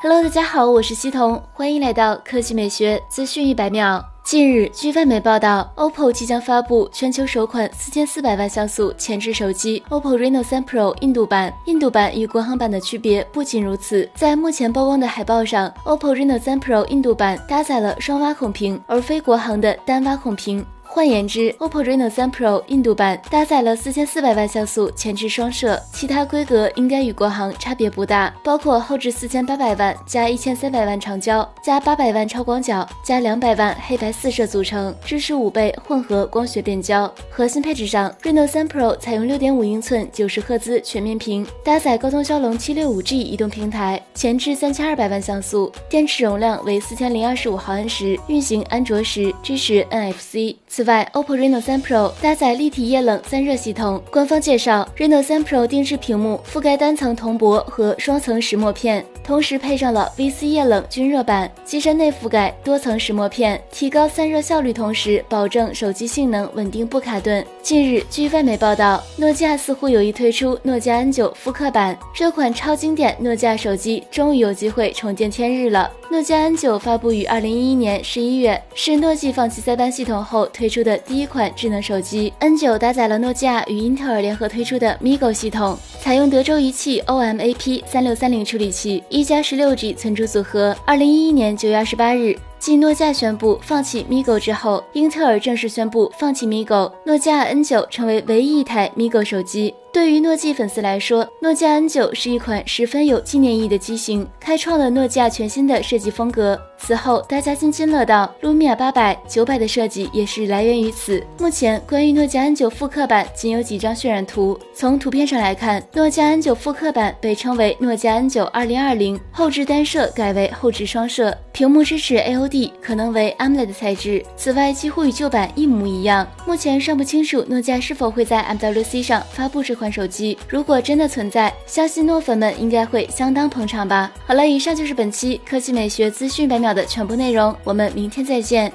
Hello，大家好，我是西彤，欢迎来到科技美学资讯一百秒。近日，据外媒报道，OPPO 即将发布全球首款四千四百万像素前置手机 OPPO Reno3 Pro 印度版。印度版与国行版的区别不仅如此，在目前曝光的海报上，OPPO Reno3 Pro 印度版搭载了双挖孔屏，而非国行的单挖孔屏。换言之，OPPO Reno3 Pro 印度版搭载了四千四百万像素前置双摄，其他规格应该与国行差别不大，包括后置四千八百万加一千三百万长焦加八百万超广角加两百万黑白四摄组成，支持五倍混合光学变焦。核心配置上，Reno3 Pro 采用六点五英寸九十赫兹全面屏，搭载高通骁龙七六五 G 移动平台，前置三千二百万像素，电池容量为四千零二十五毫安时，运行安卓时支持 NFC。此外，OPPO Reno3 Pro 搭载立体液冷散热系统。官方介绍，Reno3 Pro 定制屏幕覆盖单层铜箔和双层石墨片，同时配上了 VC 液冷均热板，机身内覆盖多层石墨片，提高散热效率，同时保证手机性能稳定不卡顿。近日，据外媒报道，诺基亚似乎有意推出诺基亚 N9 复刻版，这款超经典诺基亚手机终于有机会重见天日了。诺基亚 N9 发布于二零一一年十一月，是诺基放弃塞班系统后推出的第一款智能手机。N9 搭载了诺基亚与英特尔联合推出的 MiGo 系统，采用德州仪器 OMAP 三六三零处理器，一加十六 G 存储组合。二零一一年九月二十八日。继诺基亚宣布放弃 MiGo 之后，英特尔正式宣布放弃 MiGo，诺基亚 N9 成为唯一一台 MiGo 手机。对于诺基粉丝来说，诺基亚 N9 是一款十分有纪念意义的机型，开创了诺基亚全新的设计风格。此后，大家津津乐道卢米亚八百、九百的设计也是来源于此。目前，关于诺基亚 N9 复刻版仅有几张渲染图。从图片上来看，诺基亚 N9 复刻版被称为诺基亚 N9 2020，后置单摄改为后置双摄，屏幕支持 AOD，可能为 AMOLED 材质。此外，几乎与旧版一模一样。目前尚不清楚诺基亚是否会在 MWC 上发布这。款手机如果真的存在，相信诺粉们应该会相当捧场吧。好了，以上就是本期科技美学资讯百秒的全部内容，我们明天再见。